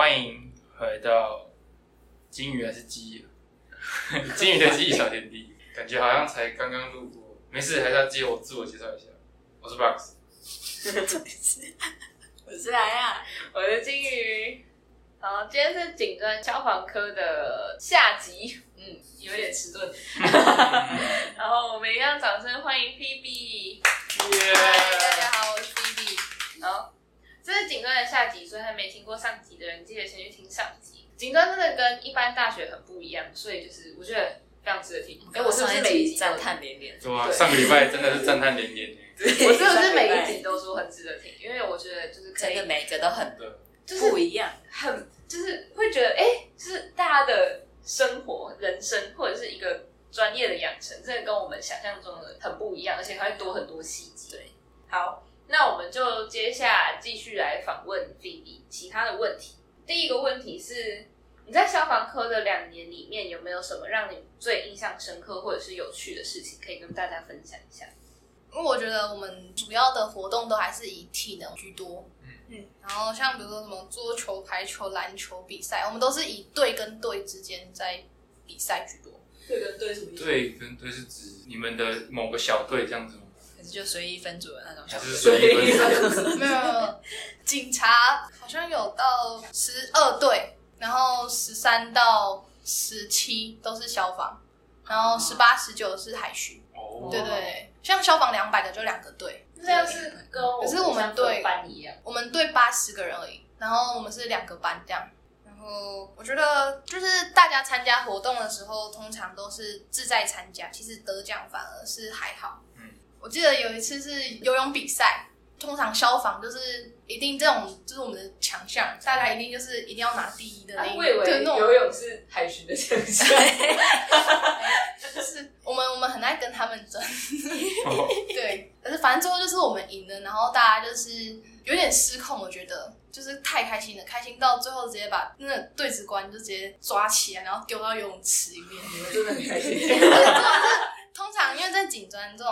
欢迎回到金鱼还是鸡？金鱼的记忆小天地，感觉好像才刚刚路过。没事，还是要接我自我介绍一下，我是 Box。我是来啊，我是金鱼。好，今天是警专消防科的下集，嗯，有点迟钝。然后我们一样掌声欢迎。嗨，大家好，我是 Phoebe。好，这是警专的下集，所以还没听过上集的人，记得先去听上集。警专真的跟一般大学很不一样，所以就是我觉得非常值得听。哎，我是不是每一集赞叹连连？对啊，上个礼拜真的是赞叹连连。我是不是 每一集都说很值得听？因为我觉得就是可以真的每个都很就是不一样，很就是会觉得，哎、就是大家的生活、人生或者是一个专业的养成，真的跟我们想象中的很不一样，而且还会多很多细节。对，好，那我们就接下来继续来访问菲比其他的问题。第一个问题是，你在消防科的两年里面，有没有什么让你最印象深刻或者是有趣的事情，可以跟大家分享一下？因为我觉得我们主要的活动都还是以体能居多，嗯，然后像比如说什么桌球、排球、篮球比赛，我们都是以队跟队之间在比赛居多。队跟队什么意思？队跟队是指你们的某个小队这样子吗？可是就随意分组的那种还是小队。随意分？没 有没有，警察好像有到十二队，然后十三到十七都是消防，然后十八、十九是海巡。哦，对对对，像消防两百的就两个队，这样是跟可是我们队班一样。我们队八十个人而已，然后我们是两个班这样。然后我觉得就是大家参加活动的时候，通常都是自在参加，其实得奖反而是还好。嗯，我记得有一次是游泳比赛，通常消防就是一定这种就是我们的强项，大家一定就是一定要拿第一的那一啊我以为那种游泳是海巡的强项。就是我们我们很爱跟他们争，哦 对，可是反正最后就是我们赢了，然后大家就是有点失控，我觉得就是太开心了，开心到最后直接把那个对子官就直接抓起来，然后丢到游泳池里面。你们真的很开心。通常因为在警专这种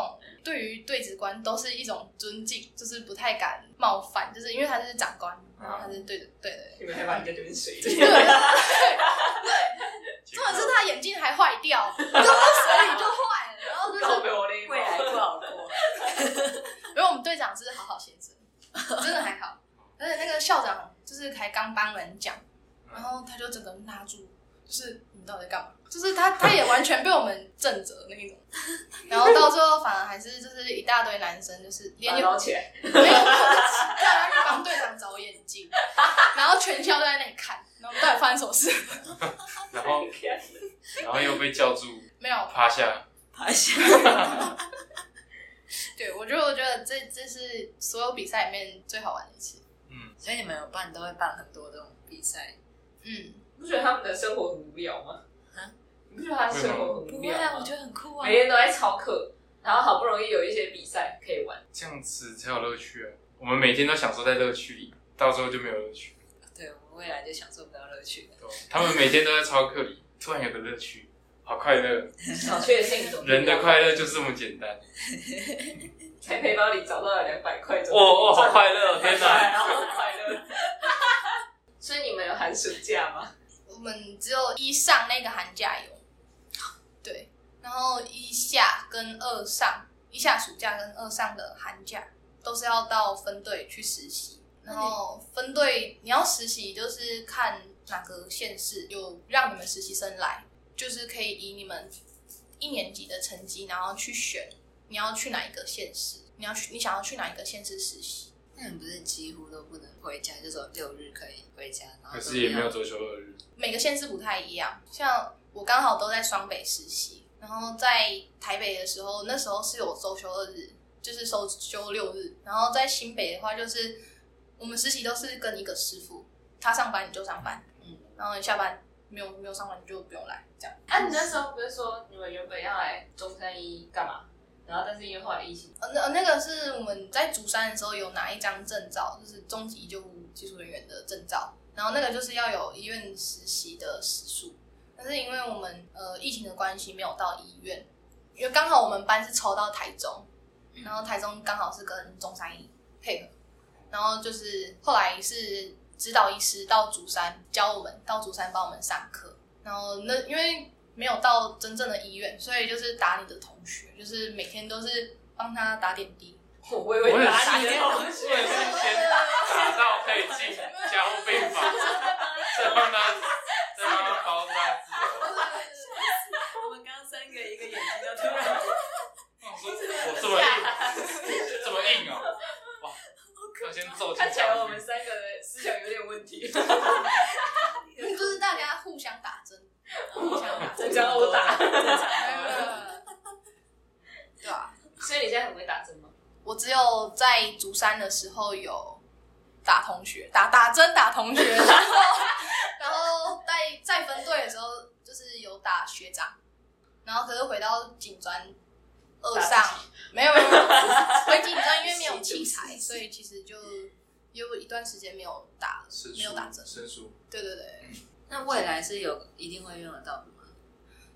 对于对子官都是一种尊敬，就是不太敢冒犯，就是因为他是长官，然后他是对的对的。你们还把你在这边水里。对对对，重点是他眼镜还坏掉，丢到水里就坏了，然后就是未来不好过，因为我们队长是好好先生，真的还好。而且那个校长就是才刚帮人讲，然后他就整个拉住，就是你们到底在干嘛？就是他他也完全被我们震着那一种。然后到最后反而还是就是一大堆男生，就是连把有它捞起来。没有帮队长找眼镜，然后全校都在那里看，然后到底发生什么事？然后然后又被叫住没有，趴下，趴下。对我觉得我觉得这这是所有比赛里面最好玩的一次。嗯，所以你们有办都会办很多这种比赛，嗯，不觉得他们的生活很无聊吗？啊你不觉得他的生活很无聊啊，我吗？得很酷啊每天都在操课，然后好不容易有一些比赛可以玩。这样子才有乐趣啊！我们每天都享受在乐趣里，到时候就没有乐趣。对，我们未来就享受不到乐趣的。对吧他们每天都在操课里，突然有个乐趣，好快乐。小确幸总人的快乐就是这么简单。在背包里找到了两百块，哦哦，好快乐哦！天哪！然后很快乐。所以你们有寒暑假吗？我们只有一上那个寒假有，对，然后一下跟二上，一下暑假跟二上的寒假都是要到分队去实习，然后分队你要实习就是看哪个县市有让你们实习生来，就是可以以你们一年级的成绩，然后去选你要去哪一个县市，你要去你想要去哪一个县市实习。那你不是几乎都不能回家，就只有六日可以回家，然后可是也没有周休二日。每个县市不太一样，像我刚好都在双北实习，然后在台北的时候，那时候是有周休二日，就是周休六日，然后在新北的话，就是我们实习都是跟一个师傅，他上班你就上班，嗯，然后你下班没有没有上班你就不用来，这样。啊，你那时候不是说你们原本要来中山一干嘛？然后但是因为后来疫情，呃，那那个是我们在竹山的时候有拿一张证照，就是中级救护技术人员的证照，然后那个就是要有医院实习的时数，但是因为我们呃疫情的关系没有到医院，因为刚好我们班是抽到台中，然后台中刚好是跟中山医配合，然后就是后来是指导医师到竹山教我们，到竹山帮我们上课。然后那因为没有到真正的医院，所以就是打你的同学，就是每天都是帮他打点滴。我也打是你的同我也是学，先打到可以进加护病房，再帮他再帮他包扎治疗。我们刚刚三个一个眼睛都突然，我这么硬，这么硬哦，哇！要先揍起来加护病我们三个的思想有点问题。就是大家互相打针，互相打针，互相殴打正常。对吧？所以你现在很会打针吗？我只有在竹山的时候有打同学，打打针打同学，然 后然后在在分队的时候就是有打学长，然后可是回到警专二上没有没有没有，回警专因为没有器材，所以其实就有一段时间没有打了，没有打针。生疏，对对对，那未来是有一定会用得到的吗？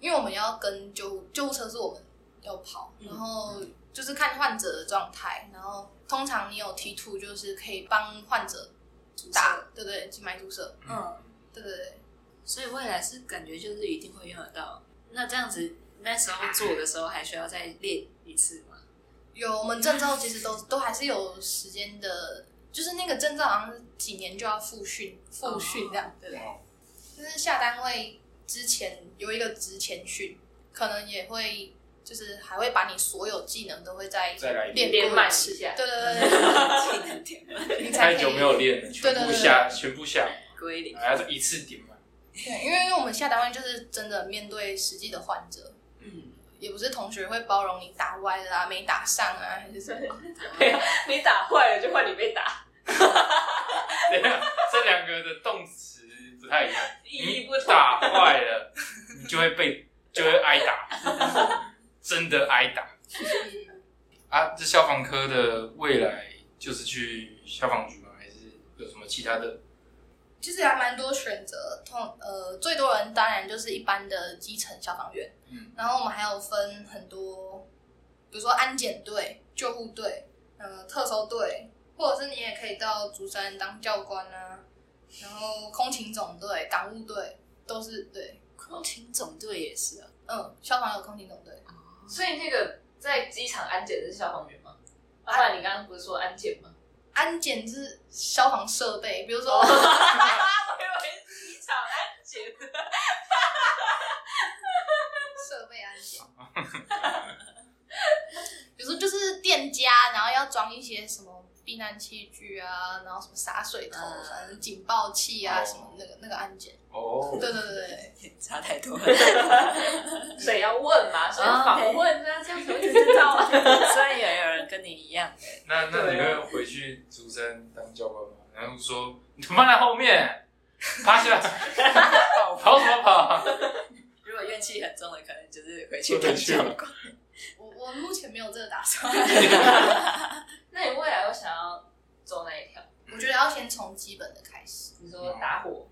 因为我们要跟救护救护车是我们要跑，嗯然后就是看患者的状态，然后通常你有 T two 就是可以帮患者打，对对，静脉注射，嗯，对对对。所以未来是感觉就是一定会用得到。那这样子那时候做的时候还需要再练一次吗？有我们证照其实都都还是有时间的，就是那个证照好像几年就要复训复训这样，对不对？哦，就是下单位之前有一个职前训，可能也会就是还会把你所有技能都会在再来一练遍。练满过一下对对对对技能点满对，你才可以太久没有练了，全部下全部下，归零。还要一次点满。对，因为因为我们下单位就是真的面对实际的患者，嗯，也不是同学会包容你打歪了啊、没打上啊，还是什么。你打坏了就换你被打，等一下，这两个的动词不太你不。打坏了，你就会被就会挨打，真的挨打啊！这消防科的未来就是去消防局吗？还是有什么其他的？其实还蛮多选择，通呃最多人当然就是一般的基层消防员，嗯，然后我们还有分很多，比如说安检队、救护队、呃特搜队，或者是你也可以到竹山当教官啊，然后空勤总队、港务队都是对，空勤总队也是啊。嗯，消防有空勤总队，所以那个在机场安检的是消防员吗？阿爸，你刚刚不是说安检吗？安检是消防设备，比如说。我以为是机场安检。设备安检，比如说就是店家，然后要装一些什么避难器具啊，然后什么洒水头、嗯。反正警报器啊，哦。什么那个那个安检。哦，对对对对，差太多了，所以要问嘛，所以访问啊，这样才会知道啊。虽然也有人跟你一样，那那你会回去竹山当教官吗？然后说你放在后面，趴下，跑什么跑？如果怨气很重的，可能就是回去当教官。我我目前没有这个打算，那你未来有想要走哪一条？我觉得要先从基本的开始。你说打火，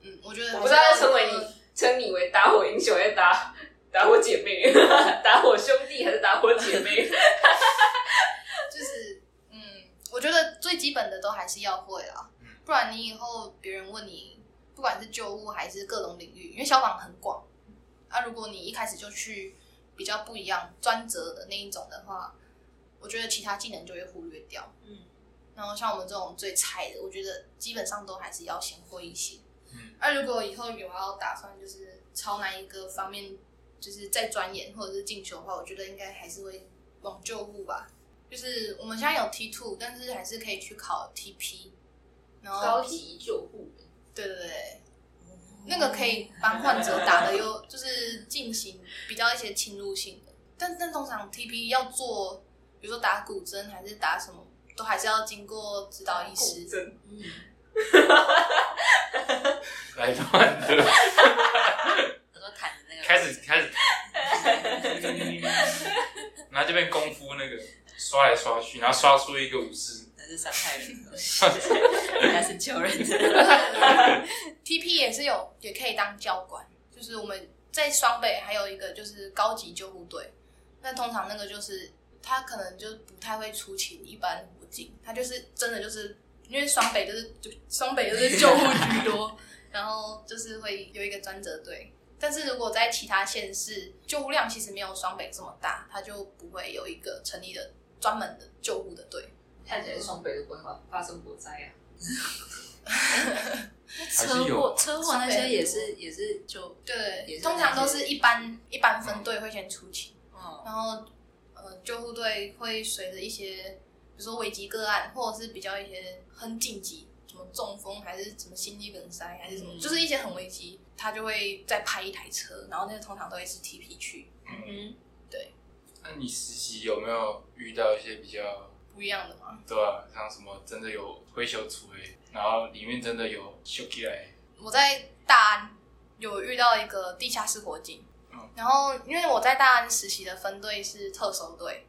嗯，我觉得我不知道要称为你称你为打火英雄，还是打打火姐妹，打火兄弟还是打火姐妹？就是嗯，我觉得最基本的都还是要会啦嗯，不然你以后别人问你，不管是救物还是各种领域，因为消防很广，啊，如果你一开始就去比较不一样专责的那一种的话，我觉得其他技能就会忽略掉。嗯，然后像我们这种最菜的，我觉得基本上都还是要先会一些。嗯，那、如果以后有要打算就是朝哪一个方面，就是再钻研或者是进修的话，我觉得应该还是会往救护吧。就是我们现在有 T two，但是还是可以去考 TP，然后高级救护员，对对对，那个可以帮患者打的又就是进行比较一些侵入性的，但但通常 TP 要做，比如说打骨针还是打什么，都还是要经过指导医师。针嗯，来乱的，我说弹的那个开始开始，然后这边功夫那个刷来刷去，然后刷出一个武士，那是伤害人的东西，那是救人的。TP 也是有，也可以当教官，就是我们在双北还有一个就是高级救护队，那通常那个就是他可能就不太会出勤一般火警，他就是真的就是因为双北就是就双北就是救护居多，然后就是会有一个专责队。但是如果在其他县市，救护量其实没有双北这么大，他就不会有一个成立的专门的救护的队。看起来双北都不会发发生火灾啊。车祸车祸那些也是也是就对通常都是一般一般分队会先出勤，嗯然后呃救护队会随着一些，比如说危急个案，或者是比较一些很紧急，什么中风还是什么心肌梗塞还是什么，嗯。就是一些很危急，他就会再派一台车，然后那个通常都会是 TP 区，嗯对。那你实习有没有遇到一些比较不一样的吗。对啊、像什么真的有灰球出诶，然后里面真的有修起来，我在大安有遇到一个地下室火警，嗯然后因为我在大安实习的分队是特搜队，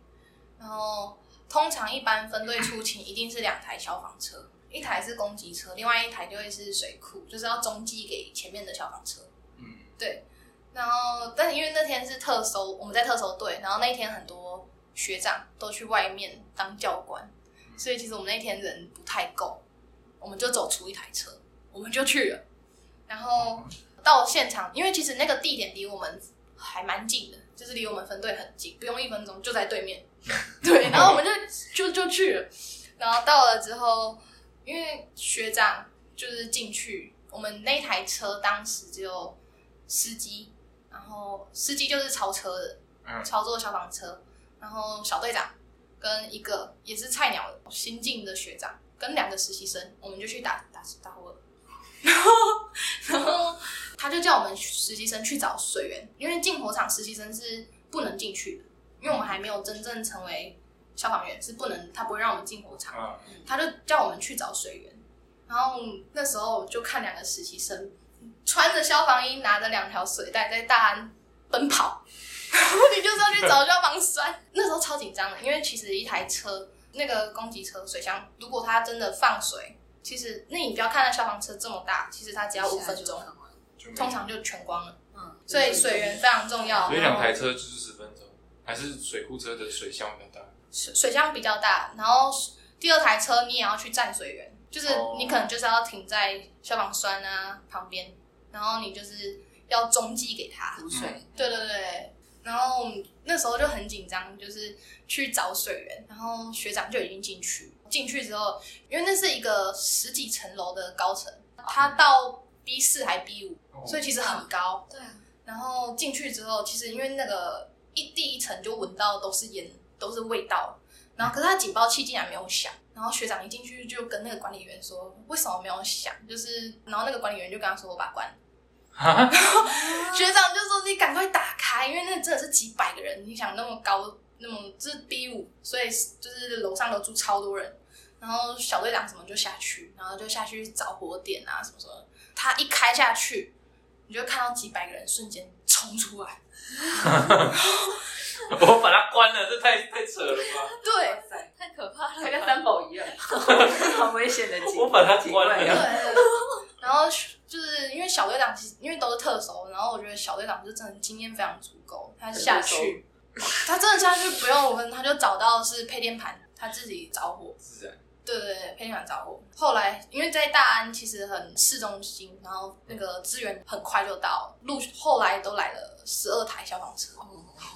然后通常一般分队出勤一定是两台消防车，一台是攻击车，另外一台就会是水库，就是要中继给前面的消防车。嗯，对，然后但是因为那天是特搜，我们在特搜队，然后那一天很多学长都去外面当教官，所以其实我们那天人不太够，我们就走出一台车，我们就去了，然后到现场，因为其实那个地点离我们还蛮近的，就是离我们分队很近，不用一分钟就在对面，对，然后我们就就就去了，然后到了之后，因为学长就是进去，我们那台车当时只有司机，然后司机就是超车的，嗯操作消防车，然后小队长跟一个也是菜鸟的新进的学长，跟两个实习生，我们就去打打打火了。然后，就叫我们实习生去找水源，因为进火场实习生是不能进去的，因为我们还没有真正成为消防员，是不能，他不会让我们进火场。啊，他就叫我们去找水源，然后那时候就看两个实习生穿着消防衣，拿着两条水带在大安奔跑，然后你就是要去找消防栓。那时候超紧张的，因为其实一台车那个攻击车水箱，如果它真的放水，其实那你不要看那消防车这么大，其实它只要五分钟，通常就全光了。嗯，所以水源非常重要。所以两台车就是十分钟，还是水库车的水箱比较大？水水箱比较大，然后第二台车你也要去站水源，就是哦你可能就是要停在消防栓啊旁边，然后你就是要中继给他。补水，对对对，然后那时候就很紧张，就是去找水源，然后学长就已经进去，进去之后，因为那是一个十几层楼的高层，他到 B 四还 B 五，哦。所以其实很高。对啊，然后进去之后，其实因为那个一第一层就闻到都是烟，都是味道，然后可是他警报器竟然没有响，然后学长一进去就跟那个管理员说为什么没有响，就是然后那个管理员就跟他说我把关。了，哈，学长就说你赶快打开，因为那真的是几百个人，你想那么高那么这是 B 五，所以就是楼上楼住超多人，然后小队长什么就下去，然后就下去找火点啊什么什么的，他一开下去，你就看到几百个人瞬间冲出来。我把它关了，这太太扯了吧？对，太可怕它跟，三宝一样，好危险的景，我把它关了。景对对，然后就是因为小队长其实因为都是特熟，然后我觉得小队长就真的经验非常足够，他下去，他真的下去不用五分，他就找到是配电盘，他自己着火，自然对对对，配电盘着火。后来因为在大安其实很市中心，然后那个资源很快就到，路后来都来了十二台消防车，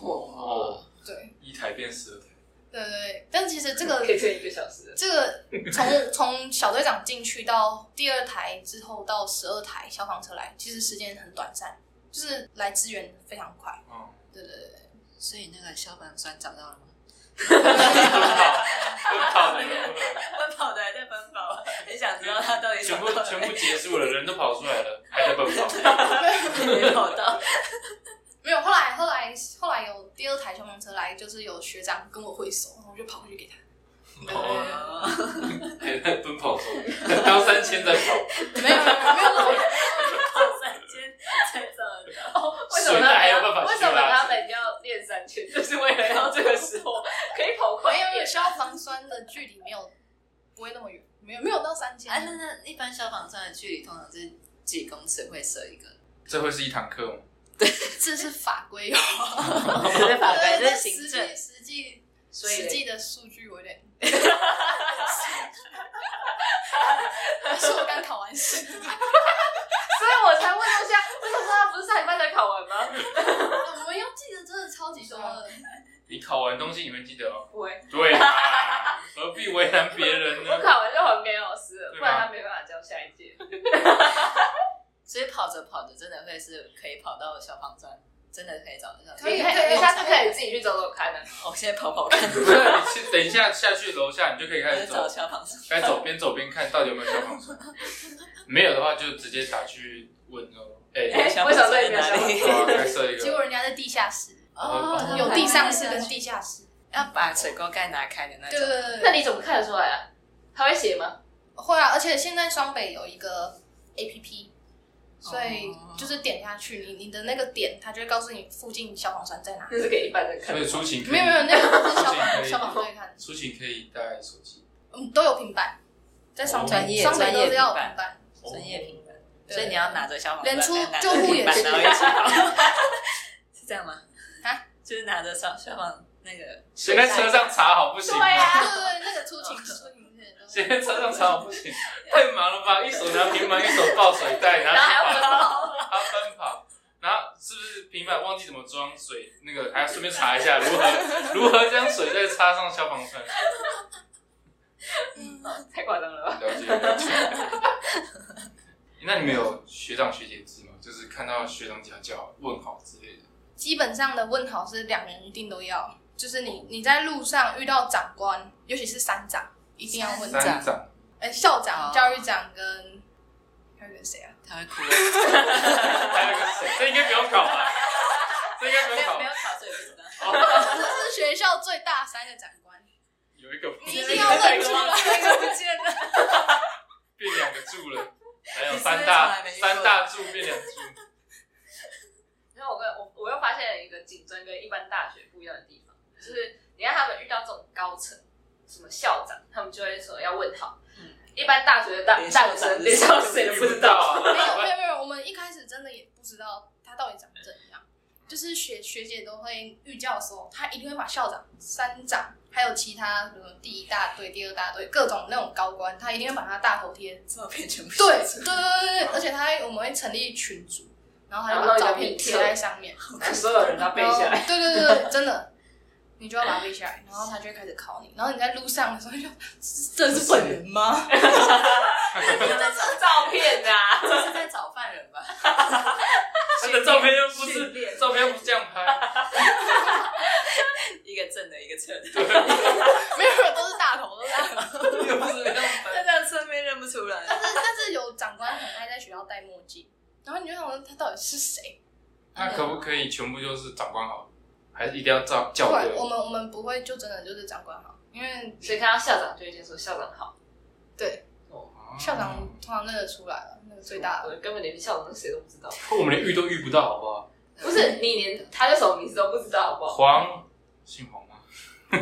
哦，对一台变十二台，对对对，但其实这个可以撑一个小时的。这个从从小队长进去到第二台之后到十二台消防车来，其实时间很短暂，就是来支援非常快。哦，对对对所以那个消防栓找到了吗？奔跑，奔跑的人奔跑的还在奔跑，很想知道他到底全部全部结束了，人都跑出来了，还在奔跑。没跑到，没有。后来后来后来有第二台消防车来，就是有学长跟我挥手，然后我就跑过去给他。哦，还在奔跑中，当三千在跑，没有没有没有跑三千才找得到，哦，为什么水袋还有办他们为什么他们要练三千？就是为了要这个时候可以跑快没有没有。消防栓的距离没有不会那么远，没有没有到三千。啊，那那一般消防站的距离通常是几公尺会设一个？这会是一堂课吗？对 这是法规哦，这是法规，这是行政实际，实际所以实际的数据我有点 是我刚考完试，所以我才问一下，为什么他不是上礼拜才考完吗？我们要记得真的超级多的。你考完东西你们记得哦。不会，对啊，何必为难别人呢我？考完就还给老师了，不然他没办法教下一届。所以跑着跑着，真的会是可以跑到消防站，真的可以找得到。可以你可以，你下次可以自己去走走看的。我现在跑跑看，不是，你去等一下下去楼下，你就可以开始找走，消防站。该走边走边看到底有没有消防车。没有的话，就直接打去问哦。哎，哎消防站在哪啊里？该设一结果个。人家在地下室，哦有地上室跟地下室。要把水沟盖拿开的那种。对对对对，那你怎么看得出来啊？他会写吗？会啊，而且现在双北有一个 A P P，所以哦就是点下去，你你的那个点，它就会告诉你附近消防栓在哪。那是给一般人看所出勤没有没有，那个不是消防消防队看的，出勤可以带手机。嗯，都有平板，在双专北业双北都是要平板，专业平板，所以你要拿着消防连出救护也是 是这样吗？啊，就是拿着消消防那个，先在车上查好不行吗？对啊对对对，那个出勤出勤之前都先在车上查好不行，太忙了吧？一手拿平板，一手抱水袋，然然后还要奔跑，还要奔跑，然后是不是平板忘记怎么装水？那个还要顺便查一下如何如何将水再插上消防栓。嗯 太夸张了吧？了解了解。那你们有学长学姐制吗？就是看到学长家教问好之类的。基本上的问好是两人一定都要，就是你你在路上遇到长官，尤其是三长，一定要问长，哎，校长、哦教育长跟还有个谁啊？他会哭。还有一个谁？这应该不用考吧？这应该不用考没有没。有考，所以不知道。这是学校最大三个长官，有一个你一定要认出来。那个不见了。变两个柱了，还有三大三大柱变两柱。然后我跟我我又发现了一个警专跟一般大学不一样的地方，就是你看他们遇到这种高层，什么校长，他们就会说要问好。嗯一般大学的大大学生连校长谁都不知道。啊没有没有没有，我们一开始真的也不知道他到底长怎样，就是学学姐都会预教的时候，他一定会把校长、三长，还有其他什么第一大队、第二大队各种那种高官，他一定会把他大头贴。照片全部对对对对对，而且他会我们会成立群组，然后他就把照片贴在上面，所有人都要背下来。对对对对，真的。你就要把它背下来，然后他就会开始考你，然后你在路上的时候就，这是本人吗？在找照片啊，这是在找犯人吧？他的照片又不是照片又不是这样拍，一个正的，一个侧的，没有都是大头，都是大头。又不是这样那拍。这样侧面认不出来。但是但是有长官很爱在学校戴墨镜，然后你就想说他到底是谁？那可不可以全部就是长官好，还是一定要照校不会，我？们我们不会就真的就是长官好，因为所以看到校长就会先说校长好。对哦校长通常认得出来了，那个最大的。根本连校长是谁都不知道。我们连遇都遇不到，好不好？不是你连他叫什么名字都不知道，好不好？黄，姓黄吗？不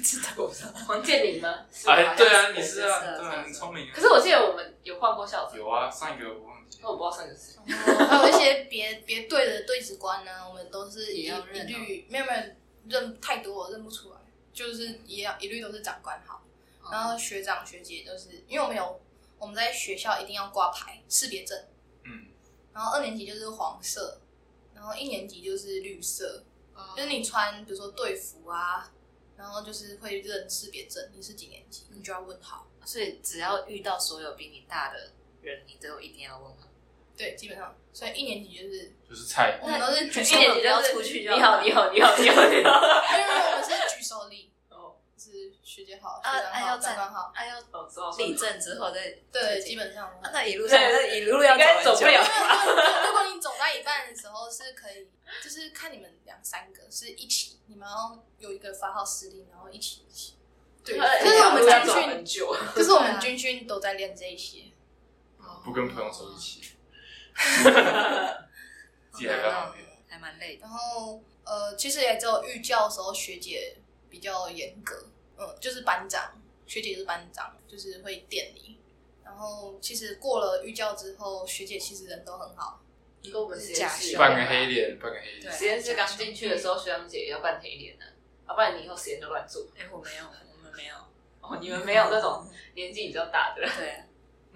知道，我不知道。黄建林吗？哎，对啊，你是啊，是是对啊，很聪明啊。可是我记得我们有换过校长，有啊，上一个我忘记但我不知道上一个是谁。还有一些别别队的队职官呢，我们都是一一也要认哦律没有没有认太多了认不出来，就是一样一律都是长官好，哦然后学长学姐都是，因为我们有我们在学校一定要挂牌识别证，嗯，然后二年级就是黄色，然后一年级就是绿色，哦就是你穿比如说队服啊，然后就是会认识别证，你是几年级，你就要问好。所以只要遇到所有比你大的人，你都一定要问好。对，基本上，所以一年级就是就是菜。我们都是举一，年级就要出去就你好，你好，你好，你好，你好。没有没有，我们是举手礼，哦，是学姐好，啊学长好，长官好，哎要哦，知道立正之后再对，基本上。啊那一路上一路要应该走走不了如果你走到一半的时候是可以，就是看你们两三个是一起，你们要有一个发号施令，然后一起一起。对，就是我们军训，久。这是我们军训都在练这一些。不跟朋友走一起，自己 还蛮累的。然后呃，其实也只有预教的时候学姐比较严格，嗯，就是班长，学姐是班长，就是会电你。然后其实过了预教之后，学姐其实人都很好，跟我们实验室半个黑脸，半个黑脸。实验室刚进去的时候，学长姐也要扮黑脸呢，要不然你以后实验都乱做。哎，我没有，我们没有，哦，你们没有那种年纪比较大的，对啊，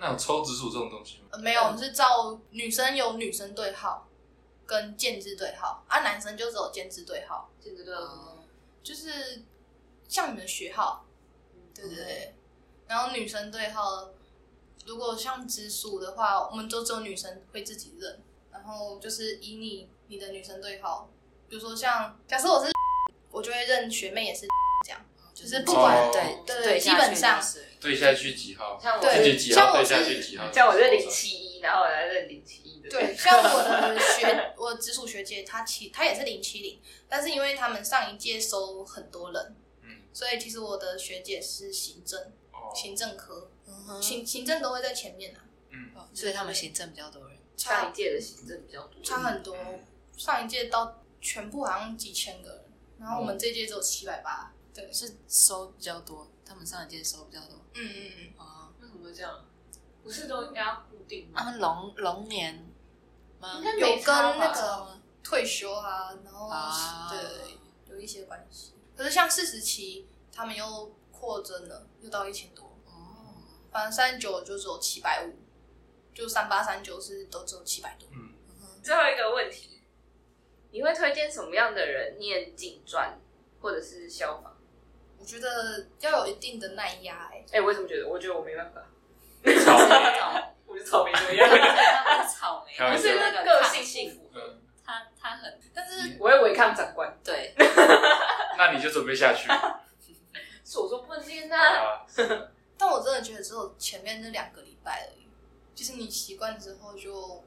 那有抽直属这种东西吗？呃没有，我们是照女生有女生对号跟建制对号，啊，男生就只有建制对号，现在都哦就是像你们学号，对对对。然后女生对号，如果像直属的话，我们都只有女生会自己认，然后就是以你你的女生对号，比如说像假设我是，我就会认学妹也是就是不管、哦对对对，基本上下去就是对下去几号？像我对自己几号对像我是下去几号？像我是零七一，然后我来认零七一的，对，像我的 学，我直属学姐，她其她也是零七零，但是因为他们上一届收很多人，嗯所以其实我的学姐是行政，哦，行政科，行行政都会在前面啊，嗯，哦所以他们行政比较多人，上差一届的行政比较多，差很多，上一届到全部好像几千个人，然后我们这届只有七百八，对，是收比较多，他们上一届收比较多。嗯嗯嗯，哦，为什么会这样？不是都应该要固定吗？他们龙龙年吗应？该有跟那个退休啊，然后、啊对对对，有一些关系。可是像四十期，他们又扩增了，又到一千多。哦，反正三十九就只有七百五，就三八三九是都只有七百多。嗯，最后一个问题，你会推荐什么样的人念警专或者是消防？我觉得要有一定的耐压、欸，哎、我为什么觉得？我觉得我没办法，草莓，我是草莓一样，他不是草莓，不是那个性不符合，嗯，他他很但是我会违抗长官。对，那你就准备下去。是我说不能啊。但我真的觉得只有前面那两个礼拜而已，就是你习惯之后就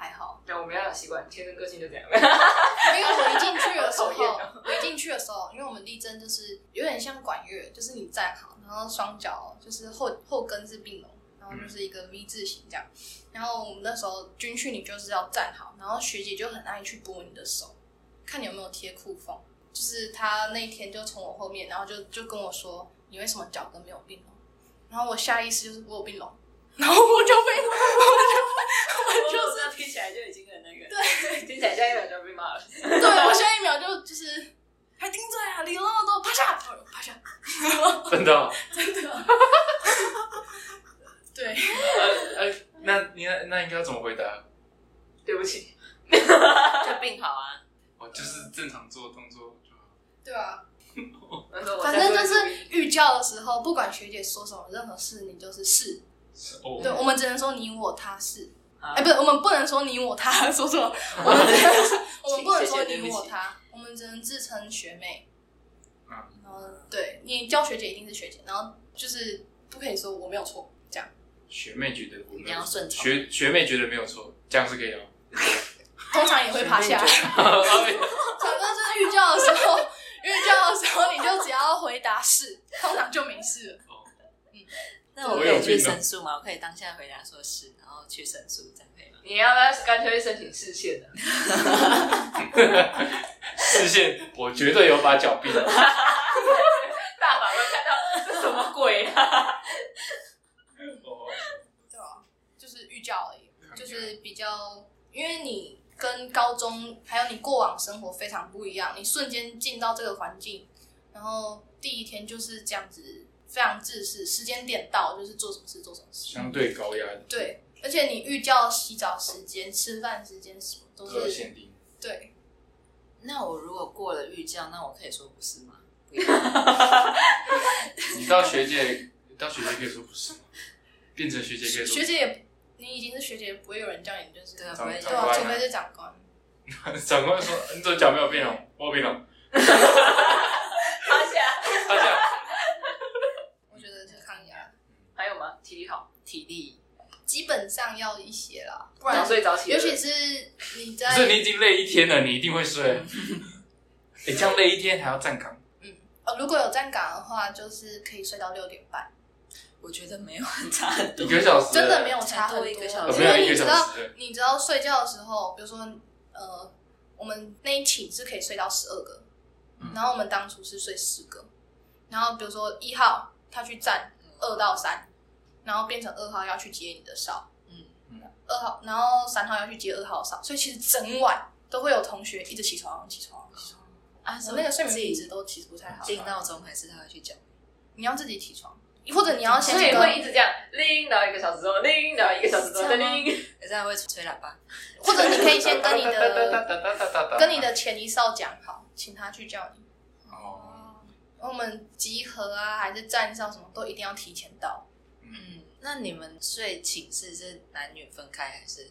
还好。对，我们要有习惯，天生个性就这样。因为我一进去的时候，我一进去的时候，因为我们立正就是有点像管乐，就是你站好，然后双脚就是后后跟是并拢，然后就是一个 V 字形这样。然后我们那时候军训，你就是要站好，然后学姐就很爱去拨你的手，看你有没有贴裤缝。就是她那一天就从我后面，然后就就跟我说：“你为什么脚跟没有并拢？”然后我下意识就是我有并拢，然后我就被 我 就就是听起来就已经很那个。对。听起来下一秒就要被骂了。对我下一秒就就是还顶嘴啊，理那么多，趴下，趴下，真的哦？真的。对，呃呃，那你那那应该要怎么回答？对不起，就病好啊，哦，就是正常做动作就好。对啊，反正就是预教的时候，不管学姐说什么，任何事你就是是。哦，对，我们只能说你我他是，啊哎，不是，我们不能说你我他，说什么？我们只能，我们不能说你我他，我们只能自称学妹。嗯然后，对你叫学姐一定是学姐，然后就是不可以说我没有错，这样。学妹觉得我一定要顺从学学妹觉得没有错，这样是可以哦。通常也会趴下来。反正就是预教的时候，预教的时候你就只要回答是，通常就没事了。那我可以去申诉吗？我可以当下回答说是，然后去申诉，这样可以吗？你要不要干脆申请视线的？视线，我绝对有把脚并了。大法官看到这什么鬼啊？哦对啊，就是预教而已，就是比较，因为你跟高中还有你过往生活非常不一样，你瞬间进到这个环境，然后第一天就是这样子，非常自私，时间点到就是做什么事做什么事。相对高压对，而且你预教洗澡时间、吃饭时间什么都是限定。对。那我如果过了预教，那我可以说不是吗？你到学姐，你到学姐可以说不是吗？变成学姐可以说学姐也，你已经是学姐，不会有人叫你就是对不会对啊，除非是长官。长官说你怎么脚 没有变哦？我有变哦。趴下，大家我觉得是抗压，还有吗？体力基本上要一些啦，不然早然睡早起，尤其是你在不是你已经累一天了，你一定会睡。你这样累一天还要站岗，哦，如果有站岗的话，就是可以睡到六点半，我觉得没有很差很多。一。个小时。真的没有差很多。一个小呃时因为你知道，你知道睡觉的时候，比如说呃，我们那一寝是可以睡到十二个，嗯。然后我们当初是睡十个，然后比如说一号他去站二到三，然后变成二号要去接你的哨，嗯。嗯。二号，然后三号要去接二号的哨，所以其实整晚都会有同学一直起床起床起床，啊，我那个睡眠自己品质都其实不太好，定闹钟还是他会去叫？你要自己起床，或者你要先所以跟会一直这样铃，然后一个小时之后铃，然后一个小时之后再铃。有这样会吹喇叭，或者你可以先跟你的跟你的前一哨讲好，请他去叫你。哦，我们集合啊，还是站哨什么都一定要提前到，嗯，那你们睡寝室是男女分开还是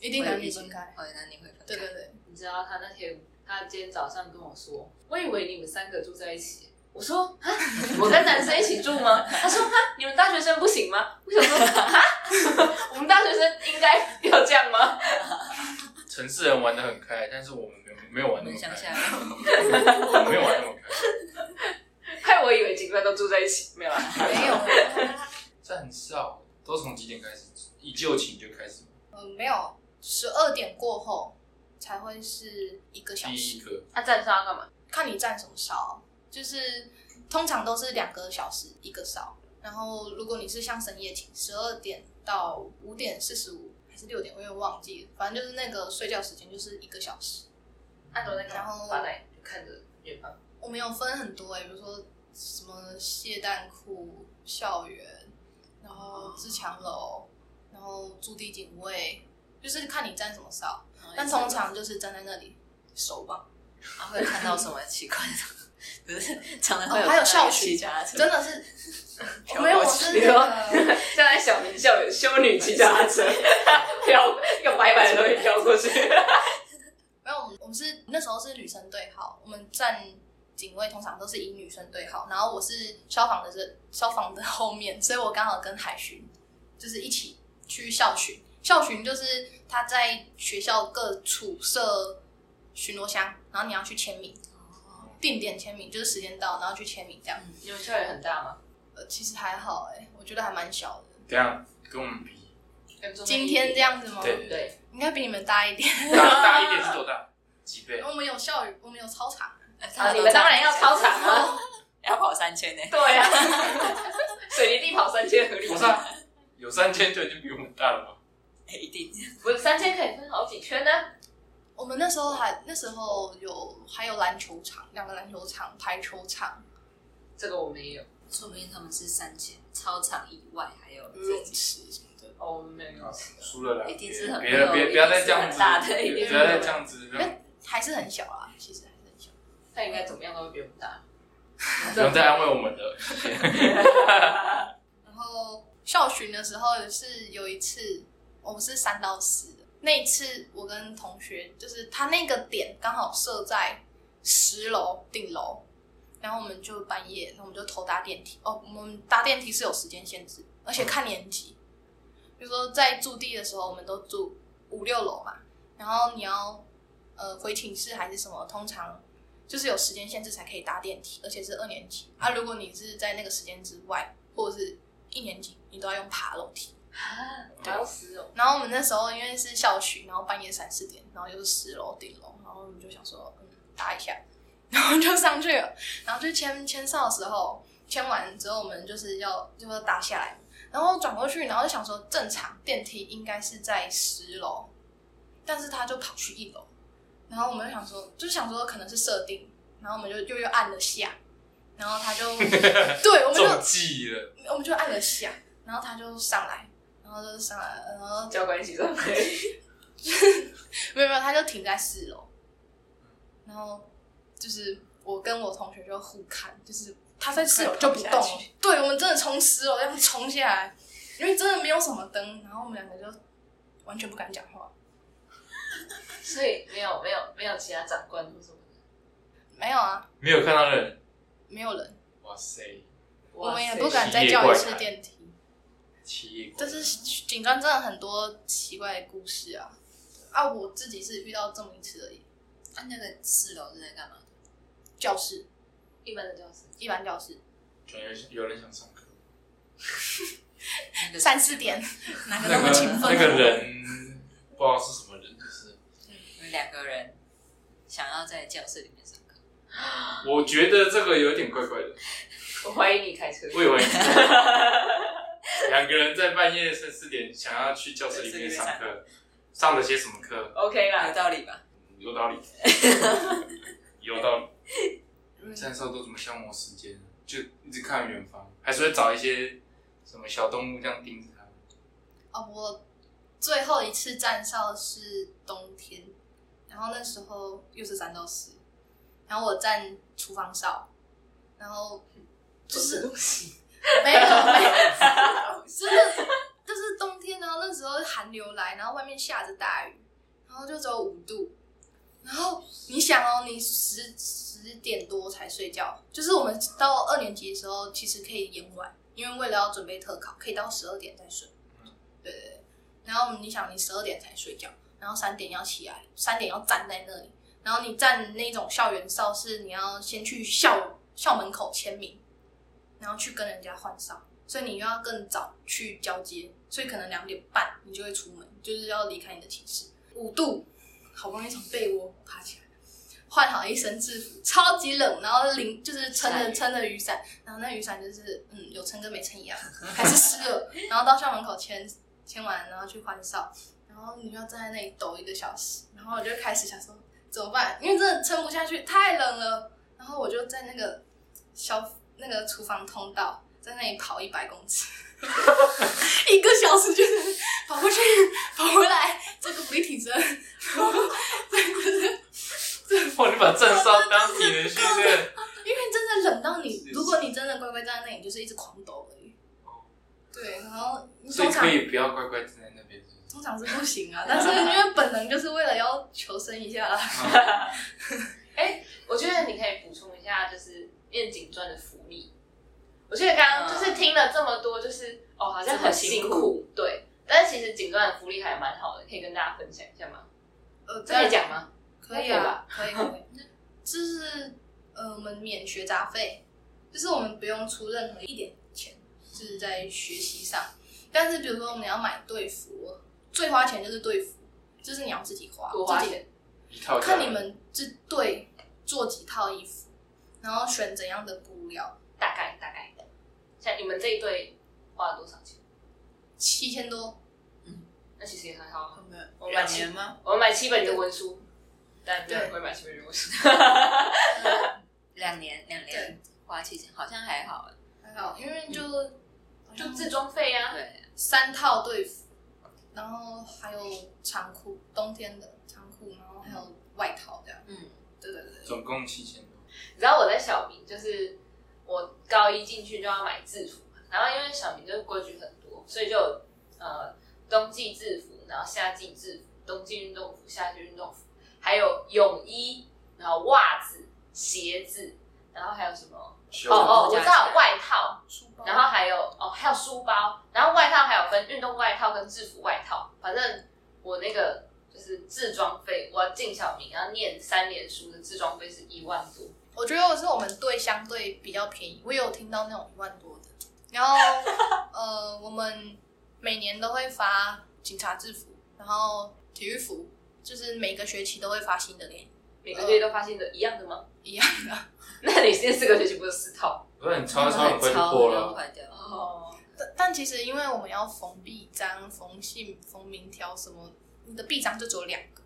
一定男女分开。哦，男女会分开。对对对，你知道他那天，他今天早上跟我说，我以为你们三个住在一起。我说啊，我跟男生一起住吗？他说哈，你们大学生不行吗？我想说哈，我们大学生应该要这样吗？城市人玩的很开，但是我们没有没有玩我们那么开，乡下，我们没有玩那么开，害我以为警官都住在一起，没有啦。没有，这很少，都从几点开始？一就寝就开始吗，呃，没有，十二点过后才会是一个小时，第一个他站哨干嘛？看你站什么哨，就是通常都是两个小时一个哨，然后如果你是像深夜寝，十二点到五点四十五还是六点，我有点忘记了，反正就是那个睡觉时间就是一个小时。他都在干嘛？然后发呆，就看着远方。我们有分很多哎、比如说什么蟹蛋库、校园，然后自强楼，然后驻地警卫，就是看你站什么哨。但通常就是站在那里守望，啊会看到什么奇怪的？不是，常常会哦还有校骑巡脚踏车真的是飘 没有，过去我是比如说那个站在小明校有修女骑脚踏车，飘用白白的东西飘过去。没有，我们我们是那时候是女生对号，我们站警卫通常都是以女生对号，然后我是消防的这消防的后面，所以我刚好跟海巡就是一起去校巡。校巡就是他在学校各处设巡逻箱，然后你要去签名，定点签名，就是时间到，然后去签名这样。你们校园很大吗？呃，其实还好哎、我觉得还蛮小的。这样跟我们比，今天这样子吗？对对，应该比你们大一点。大大一点是多大？几倍？我们有校园，我们有操场。啊，你们当然要操场啊。要跑三千呢。对啊，水泥地跑三千合理吗？不是啊，有三千就已经比我们大了吧？一定不是三千可以分好几圈呢。我们那时候还那时候有还有篮球场，两个篮球场、排球场、这个我没有，说不定他们是三千，操场以外还有泳池什么的。哦，我们没有啊。输了啦！一定是很别了，别不要再这样子，一定是很大的一定是不要再这样子，不因为还是很小啊，其实。他应该怎么样都会比我们大。不用再安慰我们了。谢谢 然后校巡的时候也是有一次，我们是三到四的。那一次我跟同学，就是他那个点刚好设在十楼顶楼，然后我们就半夜，然后我们就偷搭电梯。哦，我们搭电梯是有时间限制，而且看年级。比如说在驻地的时候，我们都住五六楼嘛，然后你要呃回寝室还是什么，通常就是有时间限制才可以搭电梯，而且是二年级啊。如果你是在那个时间之外，或者是一年级，你都要用爬楼梯。啊，好要死哦！然后我们那时候因为是校区，然后半夜三四点，然后又是十楼顶楼，然后我们就想说，嗯，搭一下，然后就上去了，然后就签签哨的时候，签完之后我们就是要就要搭下来，然后转过去，然后就想说正常电梯应该是在十楼，但是他就跑去一楼，然后我们就想说，就想说可能是设定，然后我们就又又按了下，然后他就对，我们就中计了，我们就按了下，然后他就上来，然后就上来，然后教官一起上来，没有没有，他就停在四楼，然后就是我跟我同学就互看，就是他在四楼就不动了。跑下去，对我们真的从十楼这样冲下来，因为真的没有什么灯，然后我们两个就完全不敢讲话，所以没有没有没有其他长官或什么的。没有啊，没有看到人，没有人，哇塞，我们也不敢再叫一次电梯。企业但是警专真的很多奇怪的故事啊，啊，我自己是遇到这么一次而已。啊，那个四楼是在干嘛的？教室，一般的教室，一般教室，有人想上课，三四点，哪个那么勤奋？那个人不知道是什么人，就是你们两个人想要在教室里面上课，我觉得这个有点怪怪的，我怀疑你开车。我以为两个人在半夜三四点想要去教室里面上课，上了些什么课？OK 啦有，道理吧？有道理，有道理。战兽都怎么消磨时间？就一直看远方，还是会找一些什么小动物这样盯着他？哦，我最后一次站哨是冬天，然后那时候又是三到四，然后我站厨房哨，然后就是东西，没 有没有，真的 就是冬天，然后那时候寒流来，然后外面下着大雨，然后就只有五度，然后你想哦，你十十点多才睡觉，就是我们到二年级的时候，其实可以延晚，因为为了要准备特考，可以到十二点再睡。对对对，然后你想，你十二点才睡觉，然后三点要起来，三点要站在那里，然后你站那种校园哨是你要先去校校门口签名，然后去跟人家换哨，所以你又要更早去交接，所以可能两点半你就会出门，就是要离开你的寝室。五度，好不容易从被窝爬起来，换好一身制服，超级冷，然后淋就是撑着撑着雨伞，然后那雨伞就是嗯有撑跟没撑一样，还是湿了，然后到校门口签签完，然后去换哨，然后你就要站在那里抖一个小时，然后我就开始想说怎么办，因为真的撑不下去，太冷了，然后我就在那个消那个厨房通道，在那里跑一百公尺，一个小时就是跑过去跑回来，这个离体针，然后哇，你把正哨当体能训练，因为真的冷到你，如果你真的乖乖站在那里，就是一直狂抖而已。对，然后你所以可以不要乖乖站在那边。通常是不行啊，但是因为本能就是为了要求生一下啦。哎，我觉得你可以补充一下，就是念警专的福利。我记得刚刚就是听了这么多，就是哦，好像很辛苦，对。但是其实警专的福利还蛮好的，可以跟大家分享一下吗？呃，这可以讲吗？可以啊，可以可以。就是呃，我们免学杂费，就是我们不用出任何一点钱，就是在学习上。但是比如说我们要买队服，最花钱就是队服，就是你要自己花，自己多花钱？一套看你们这队做几套衣服，然后选怎样的布料，大概大概的。像你们这一队花了多少钱？七千多。那其实也还好。没有我买七两年吗？我们买七本的文书，但没有对人会买七本的文书。两年，两年花七千，好像还好。还好，因为就就自装费啊。对，三套队服，然后还有长裤，冬天的长裤，然后还有外套这样。嗯，对对对，总共七千多。你知道我在小明，就是我高一进去就要买制服嘛，然后因为小明就是规矩很多，所以就有呃冬季制服，然后夏季制服，冬季运动服、夏季运动服，还有泳衣，然后袜子、鞋子，然后还有什么？哦哦，我知道外套，然后还有哦还有书包，然后外套还有分运动外套跟制服外套，反正我那个就是自装费，我要进小明要念三年书的自装费是一万多。我觉得是我们队相对比较便宜，我有听到那种一万多的。然后 呃，我们每年都会发警察制服，然后体育服，就是每个学期都会发新的给你，每个月都发新的一样的吗？一样的。那你现在四个学期不是四套？不是你抄一抄很快就破了。坏掉。哦，但但其实因为我们要缝臂章、缝信、缝名条什么，你的臂章就只有两个，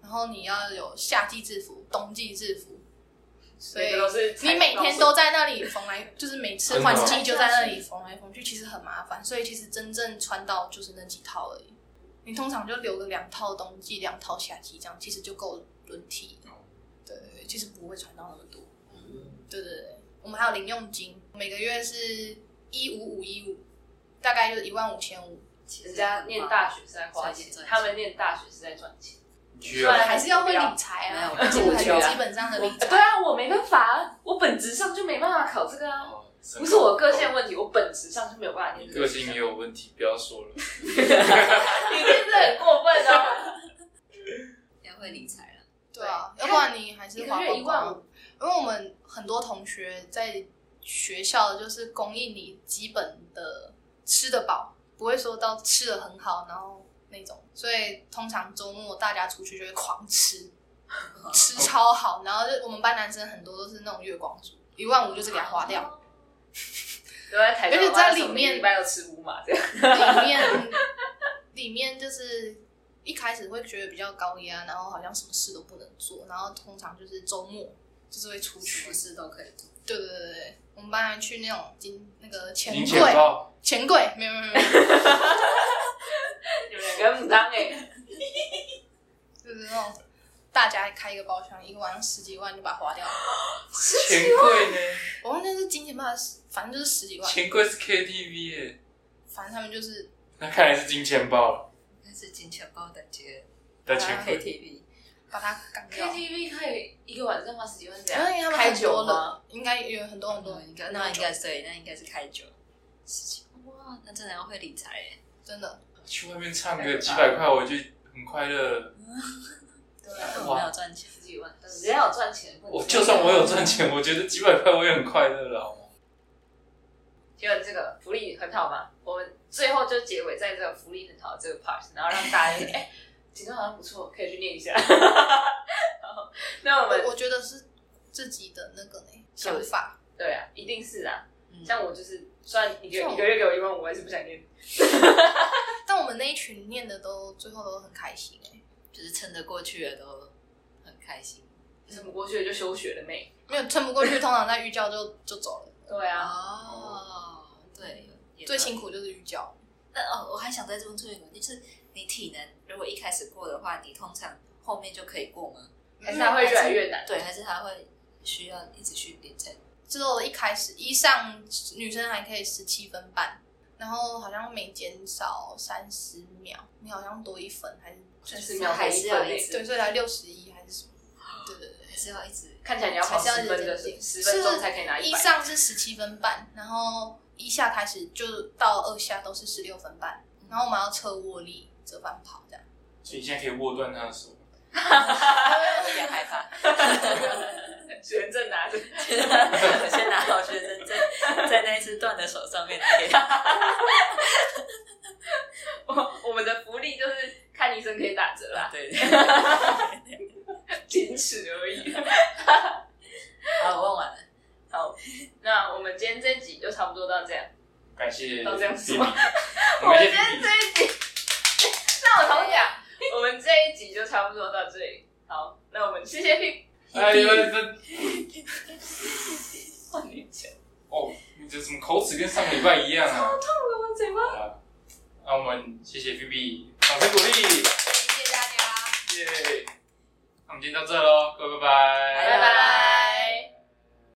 然后你要有夏季制服、冬季制服，所以你每天都在那里缝来，就是每次换季就在那里缝来缝去，其实很麻烦。所以其实真正穿到就是那几套而已。你通常就留个两套冬季、两套夏季，这样其实就够轮替。对，其实不会穿到那么多。对对对，我们还有零用金，每个月是一五五一五，大概就是一万五千五。人家念大学是在花钱，他们念大学是在赚钱。你需要还是要会理财啊，基本上的理财。对啊，我没办法啊，我本质上就没办法考这个啊，哦不是我个性问题，我本质上就没有办法念这个。你个性也有问题，不要说了。你真的很过分哦。要会理财了。对啊，要不然你还是花一个月一万五，因为我们很多同学在学校就是供应你基本的吃得饱，不会说到吃的很好，然后那种，所以通常周末大家出去就会狂吃，吃超好，然后就我们班男生很多都是那种月光族，一万五就是给他花掉，都在台，而且在里面礼拜六吃五马这样。里面里面就是一开始会觉得比较高压，然后好像什么事都不能做，然后通常就是周末就是会出去什么，事都可以做。对对对对，我们班还去那种金那个钱金钱柜，豹，钱柜没有没有没有，你们两个不当哎，就是那种大家开一个包厢，一个晚上十几万就把它花掉了。钱柜呢？我忘记是金钱豹还是，反正就是十几万，钱柜是 KTV 耶，反正他们就是那看来是金钱豹了。应该是金钱豹等级的钱柜。KTV，把它干掉。KTV 可以一个晚上花十几万这因为样，开他们很多酒吗？人，应该有很多很多人，应该那应该是对，那应该是开酒。事情哇，那真的要会理财哎。真的。去外面唱个几百块，我就很快乐了。对啊，我没有赚钱，十几万，但是人家有赚钱，我就算我有赚钱，我觉得几百块我也很快乐了，好吗？觉得这个福利很好吗？我们最后就结尾在这个福利很好的这个 part，然后让大家哎，警段好像不错，可以去念一下。好那我们我我觉得是自己的那个呢想法。对啊，一定是啊。嗯像我就是，虽然一个一个月给我一万五，我还是不想念。但我们那一群念的都最后都很开心哎、就是撑得过去的都很开心。撑不过去的就休学了妹。没有撑不过去，通常在预教就就走了。对啊，哦，对，最辛苦就是预教，那哦，我还想再问最后一个问题，就是你体能如果一开始过的话，你通常后面就可以过吗？还是它会越来越难。对，还是它会需要一直训练才？之后一开始一上女生还可以十七分半，然后好像每减少三十秒，你好像多一分还是三十秒还是要一直直对，所以才六十一还是什么？对对对。还是要一直看起来你要跑十分的，十分钟才可以拿一一。上是十七分半，然后一下开始就到二下都是十六分半，然后我们要测握力、折返跑这样。所以你现在可以握断他的手。有点害怕。学生证拿着，先拿好学生证，在那一只断的手上面贴。我我们的福利就是看医生可以打折啦，对，仅此而已。好，我问完了。好，那我们今天这集就差不多到这样。感谢到这样说 Phoebe 我们今天这一集，那我重讲，我们这一集就差不多到这里。好，那我们谢谢 P，哎呦，这换你讲，哦，你这怎么口齿跟上礼拜一样啊？痛了我嘴巴。那我们谢谢 B B，掌声鼓励，谢谢大家。耶！那我们今天到这喽，各位拜拜，拜拜。